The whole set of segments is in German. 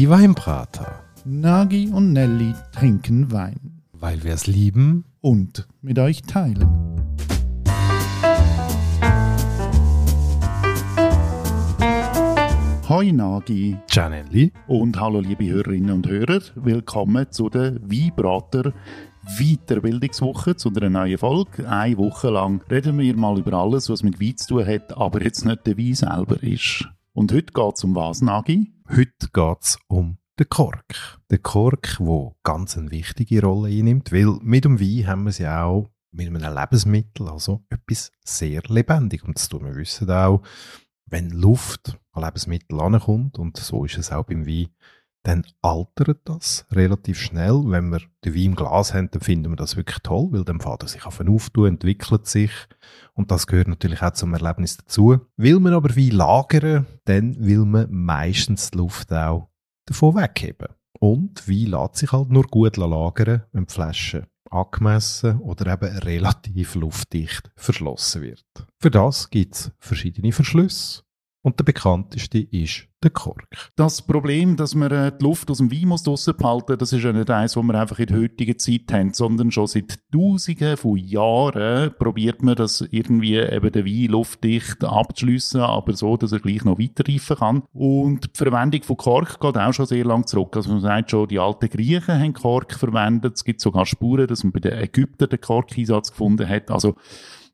Die Weinbrater. Nagi und Nelly trinken Wein. Weil wir es lieben. Und mit euch teilen. Hoi Nagi. Gianelli. Und hallo liebe Hörerinnen und Hörer. Willkommen zu der Weinbrater Weiterbildungswoche zu einer neuen Folge. Eine Woche lang reden wir mal über alles, was mit Wein zu tun hat, aber jetzt nicht der Wein selber ist. Und heute geht es um was, Nagi? Heute geht es um den Kork. Der Kork, der ganz eine wichtige Rolle einnimmt, weil mit dem Wein haben wir es ja auch mit einem Lebensmittel, also etwas sehr lebendig. Und das tun wir wissen auch, wenn Luft an Lebensmittel ankommt, und so ist es auch beim Wein, dann altert das relativ schnell. Wenn wir den Wein im Glas haben, dann finden wir das wirklich toll, weil dann fährt er sich auf auftun, entwickelt sich. Und das gehört natürlich auch zum Erlebnis dazu. Will man aber Wein lagern, dann will man meistens die Luft auch davon wegheben. Und Wein lässt sich halt nur gut lagern, wenn die Flasche angemessen oder eben relativ luftdicht verschlossen wird. Für das gibt es verschiedene Verschlüsse. Und der bekannteste ist der Kork. Das Problem, dass man äh, die Luft aus dem Wein muss draussen behalten das ist ja nicht eins, was wir einfach in der heutigen Zeit haben, sondern schon seit Tausenden von Jahren probiert man das irgendwie eben den Wein luftdicht abzuschliessen, aber so, dass er gleich noch weiterreifen kann. Und die Verwendung von Kork geht auch schon sehr lang zurück. Also man sagt schon, die alten Griechen haben Kork verwendet. Es gibt sogar Spuren, dass man bei den Ägyptern den Korkeinsatz gefunden hat. Also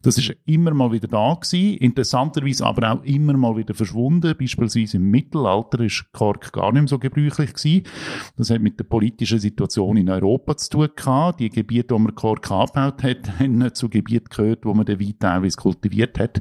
das ist immer mal wieder da gewesen, interessanterweise aber auch immer mal wieder verschwunden. Beispielsweise im Mittelalter ist Kork gar nicht mehr so gebräuchlich gewesen. Das hat mit der politischen Situation in Europa zu tun gehabt. Die Gebiete, wo man Kork angebaut hat, haben zu Gebieten gehört, wo man den Wein teilweise kultiviert hat.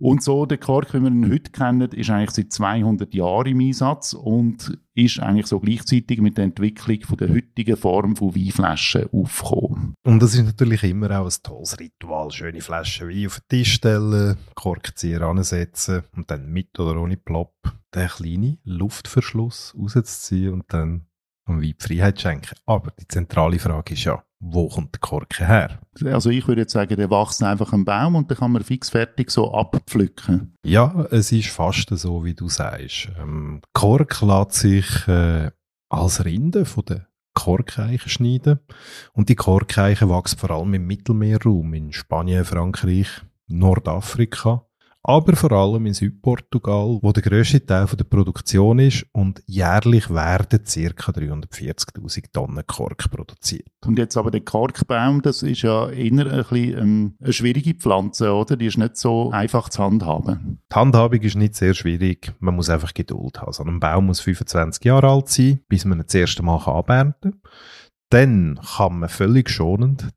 Und so, der Kork, wie wir ihn heute kennen, ist eigentlich seit 200 Jahren im Einsatz und ist eigentlich so gleichzeitig mit der Entwicklung von der heutigen Form von Weinflaschen aufgekommen. Und das ist natürlich immer auch ein tolles Ritual. Schöne Flaschen Wein auf den Tisch stellen, Korkzieher ansetzen und dann mit oder ohne Plop den kleinen Luftverschluss rauszuziehen und dann Wein die Freiheit schenken. Aber die zentrale Frage ist ja, wo kommt der Korken her? Also ich würde jetzt sagen, der wächst einfach am Baum und dann kann man fix fertig so abpflücken. Ja, es ist fast so, wie du sagst. Ähm, Kork lässt sich äh, als Rinde von den Korkeichen schneiden und die Korkeichen wachsen vor allem im Mittelmeerraum, in Spanien, Frankreich, Nordafrika aber vor allem in Südportugal, wo der grösste Teil der Produktion ist und jährlich werden ca. 340.000 Tonnen Kork produziert. Und jetzt aber der Korkbaum, das ist ja eher ein bisschen, ähm, eine schwierige Pflanze, oder? Die ist nicht so einfach zu handhaben. Die Handhabung ist nicht sehr schwierig, man muss einfach Geduld haben. So ein Baum muss 25 Jahre alt sein, bis man ihn das erste Mal abernten kann. Dann kann man völlig schonend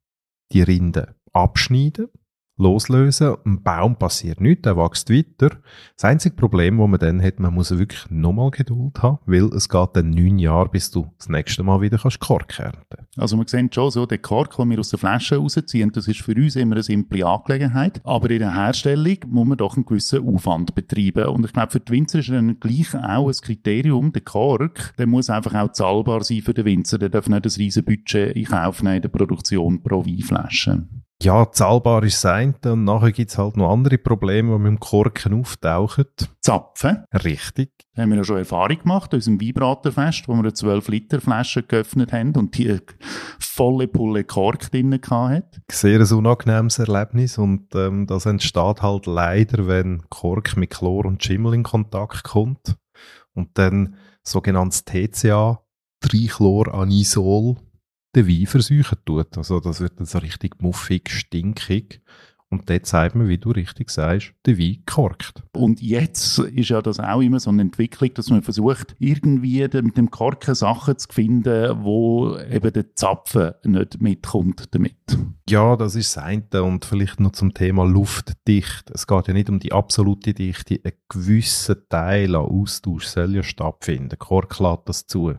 die Rinde abschneiden loslösen. Ein Baum passiert nichts, der wächst weiter. Das einzige Problem, das man dann hat, man muss wirklich nochmal Geduld haben, weil es geht dann neun Jahre, bis du das nächste Mal wieder kannst Kork ernten Also man sieht schon so, der Kork, den wir aus der Flasche rausziehen, das ist für uns immer eine simple Angelegenheit. Aber in der Herstellung muss man doch einen gewissen Aufwand betreiben. Und ich glaube, für die Winzer ist dann gleich auch ein Kriterium, der Kork, der muss einfach auch zahlbar sein für den Winzer. Der darf nicht ein riesen Budget in Kauf nehmen in der Produktion pro Weinflasche ja, zahlbar ist sein und nachher gibt es halt noch andere Probleme, die mit dem Korken auftauchen. Zapfen. Richtig. Da haben wir ja schon Erfahrung gemacht, aus dem Weinbraterfest, wo wir eine 12-Liter-Flasche geöffnet haben und die volle Pulle Kork drin hat. Sehr ein unangenehmes Erlebnis und ähm, das entsteht halt leider, wenn Kork mit Chlor und Schimmel in Kontakt kommt und dann sogenanntes TCA, Trichloranisol, den Wein versäuchen tut. Also das wird dann so richtig muffig, stinkig. Und dort zeigt man, wie du richtig sagst, der Wein korkt. Und jetzt ist ja das auch immer so eine Entwicklung, dass man versucht, irgendwie mit dem Korken Sachen zu finden, wo eben der Zapfen nicht mitkommt damit. Ja, das ist das eine. Und vielleicht noch zum Thema luftdicht. Es geht ja nicht um die absolute Dichte. Ein gewisser Teil an Austausch soll ja stattfinden. Kork lädt das zu.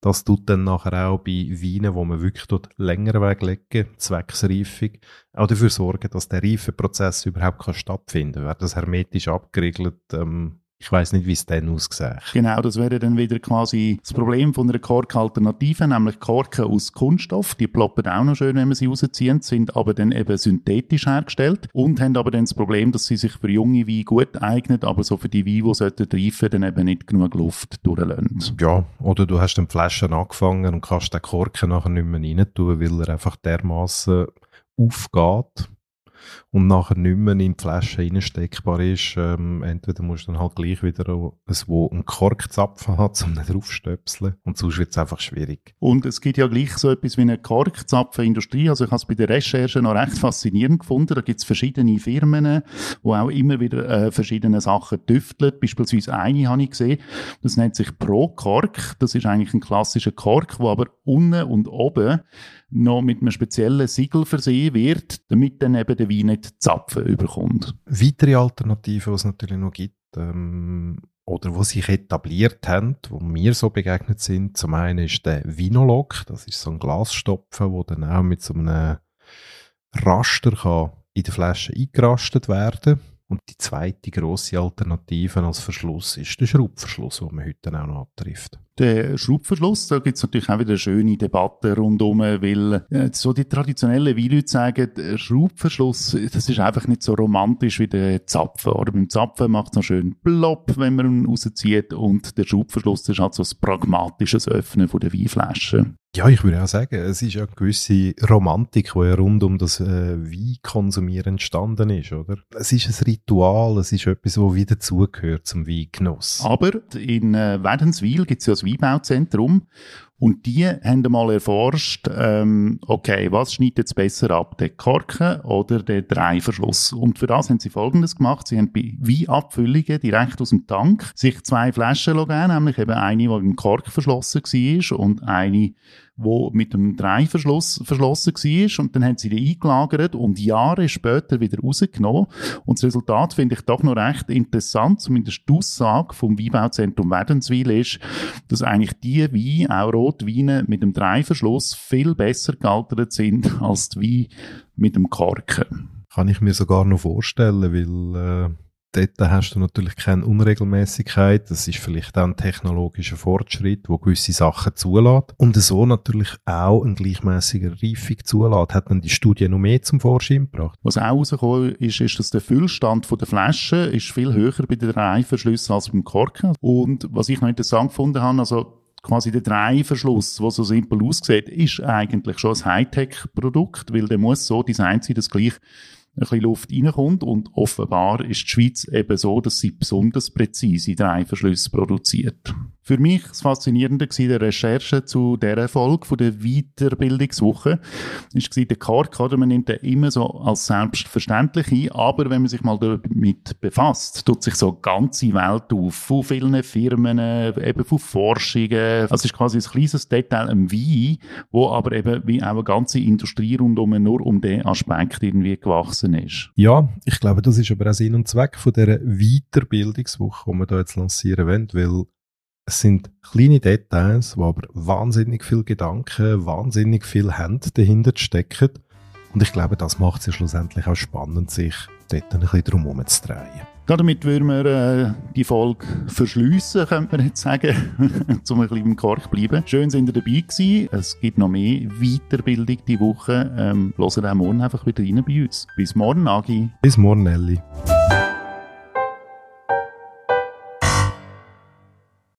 Das tut dann nachher auch bei Weinen, wo man wirklich dort länger weglegen, zwecks Reifung, auch dafür sorgen, dass der Reifeprozess überhaupt kann stattfinden kann. Wird das hermetisch abgeriegelt, ähm, Ich weiß nicht, wie es dann aussieht. Genau, das wäre dann wieder quasi das Problem von einer Korkalternative, nämlich Korken aus Kunststoff. Die ploppen auch noch schön, wenn man sie rausziehen, sind aber dann eben synthetisch hergestellt und haben aber dann das Problem, dass sie sich für junge Weine gut eignen, aber so für die Weine, die sollten reifen, dann eben nicht genug Luft durchlassen. Ja, oder du hast den Flaschen angefangen und kannst den Korken nachher nicht mehr rein tun, weil er einfach dermaßen aufgeht und nachher nicht mehr in die Flasche reinsteckbar ist, ähm, entweder musst du dann halt gleich wieder ein, wo einen Korkzapfen hat, um nicht draufstöpseln. Und sonst wird es einfach schwierig. Und es gibt ja gleich so etwas wie eine Korkzapfenindustrie. Also ich habe es bei der Recherche noch recht faszinierend gefunden. Da gibt es verschiedene Firmen, die auch immer wieder äh, verschiedene Sachen tüfteln. Beispielsweise eine habe ich gesehen, das nennt sich Pro Kork. Das ist eigentlich ein klassischer Kork, wo aber unten und oben noch mit einem speziellen Siegel versehen wird, damit dann eben der Wein nicht Zapfen überkommt. Weitere Alternativen, die es natürlich noch gibt, ähm, oder wo sich etabliert haben, wo mir so begegnet sind, zum einen ist der Vinolog, das ist so ein Glasstopfen, wo dann auch mit so einem Raster kann in der Flasche eingerastet werden und die zweite grosse Alternative als Verschluss ist der Schraubverschluss, den man heute auch noch abtrifft. Der Schraubverschluss, da gibt es natürlich auch wieder schöne Debatte rundum, weil äh, so die traditionellen Weinleute sagen, der Schraubverschluss, das ist einfach nicht so romantisch wie der Zapfen. Oder beim Zapfen macht es noch schön plopp, wenn man ihn rauszieht und der Schraubverschluss ist halt so ein pragmatisches Öffnen von der Weinflasche. Ja, ich würde auch sagen, es ist ja eine gewisse Romantik, die ja rund um das äh, Weinkonsumieren entstanden ist, oder? Es ist ein Ritual, es ist etwas, das wieder zugehört zum Weingenuss. Aber in äh, Wädenswil gibt es ja das Weinbauzentrum und die haben mal erforscht, ähm, okay, was schneidet jetzt besser ab, der Korken oder der Dreiverschluss? Und für das haben sie Folgendes gemacht. Sie haben bei Weinabfüllungen direkt aus dem Tank sich zwei Flaschen gegeben, nämlich eben eine, die im Kork verschlossen war und eine, wo mit dem Dreiverschluss verschlossen war. Und dann haben sie die eingelagert und Jahre später wieder rausgenommen. Und das Resultat finde ich doch noch recht interessant. Zumindest die Aussage vom Weinbauzentrum Wädenswil ist, dass eigentlich die Weine, auch Rotweine mit dem Dreiverschluss, viel besser gealtert sind als die Weine mit dem Korken. Kann ich mir sogar noch vorstellen, weil... Äh dort hast du natürlich keine Unregelmäßigkeit. Das ist vielleicht auch ein technologischer Fortschritt, wo gewisse Sachen zulässt. Und so natürlich auch ein gleichmäßiger Reifung zulässt. Hat dann die Studie noch mehr zum Vorschein gebracht? Was auch rausgekommen ist, ist, dass der Füllstand der Flasche ist viel höher bei den Reifenschlüssen als beim Korken. Und was ich noch interessant gefunden habe, also quasi der Dreiverschluss, der so simpel aussieht, ist eigentlich schon ein Hightech-Produkt, weil der muss so designt sein, dass gleich ein bisschen Luft reinkommt und offenbar ist die Schweiz eben so, dass sie besonders präzise Dreiverschlüsse produziert. Für mich das Faszinierende war der Recherche zu dieser Folge von der Weiterbildungswoche, ist der Kork, oder? Man nimmt den immer so als selbstverständlich ein, aber wenn man sich mal damit befasst, tut sich so eine ganze Welt auf, von vielen Firmen, eben von Forschungen. Das ist quasi ein kleines Detail im Wein, wo aber eben wie auch eine ganze Industrie rundum nur um den Aspekt irgendwie gewachsen ist. Ja, ich glaube, das ist aber auch Sinn und Zweck von dieser Weiterbildungswoche, die wir da jetzt lancieren wollen, weil es sind kleine Details, wo aber wahnsinnig viel Gedanken, wahnsinnig viel Hände dahinter stecken. Und ich glaube, das macht es ja schlussendlich auch spannend, sich dort ein bisschen drum herum zu drehen. Damit würden wir äh, die Folge verschliessen, könnte man jetzt sagen, zum ein bisschen im Kork bleiben. Schön sind ihr dabei gewesen. Es gibt noch mehr Weiterbildung die Woche. Ähm, hören auch morgen einfach wieder rein bei uns. Bis morgen, Agi. Bis morgen, Nelly.